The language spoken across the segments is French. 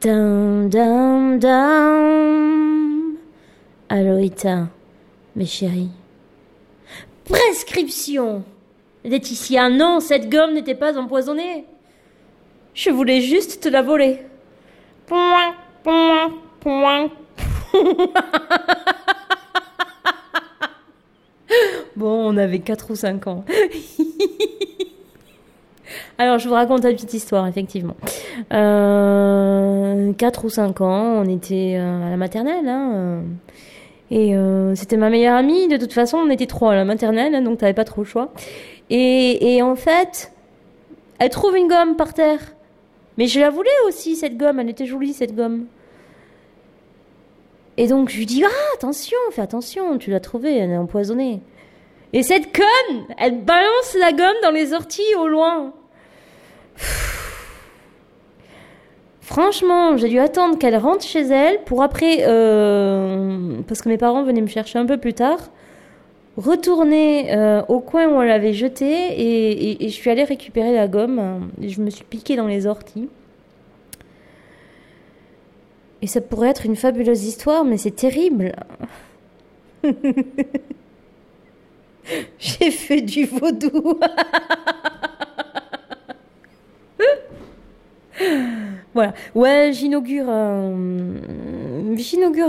Dum, dum, dum. Aloïta, mes chéris. Prescription Laetitia, non, cette gomme n'était pas empoisonnée. Je voulais juste te la voler. Point, point, point. bon, on avait 4 ou 5 ans. Alors, je vous raconte une petite histoire, effectivement. Euh, 4 ou 5 ans, on était euh, à la maternelle. Hein, euh, et euh, c'était ma meilleure amie. De toute façon, on était trois à la maternelle, hein, donc t'avais pas trop le choix. Et, et en fait, elle trouve une gomme par terre. Mais je la voulais aussi, cette gomme. Elle était jolie, cette gomme. Et donc, je lui dis, ah, attention, fais attention, tu l'as trouvée, elle est empoisonnée. Et cette conne, elle balance la gomme dans les orties au loin. Franchement, j'ai dû attendre qu'elle rentre chez elle pour après, euh, parce que mes parents venaient me chercher un peu plus tard, retourner euh, au coin où on l'avait jetée et, et- et je suis allée récupérer la gomme. Et je me suis piquée dans les orties. Et ça pourrait être une fabuleuse histoire, mais c'est terrible. J'ai fait du vaudou. Ouais, j'inaugure, euh,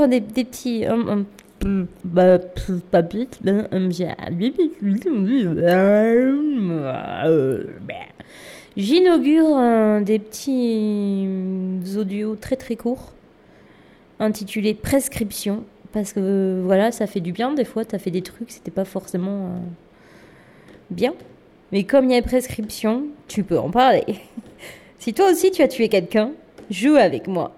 des, petits. bah, J'inaugure euh, des petits audios très très courts intitulés Prescription parce que voilà, ça fait du bien des fois, t'as fait des trucs, c'était pas forcément euh, bien. Mais comme il y a prescription, tu peux en parler. si toi aussi tu as tué quelqu'un, joue avec moi.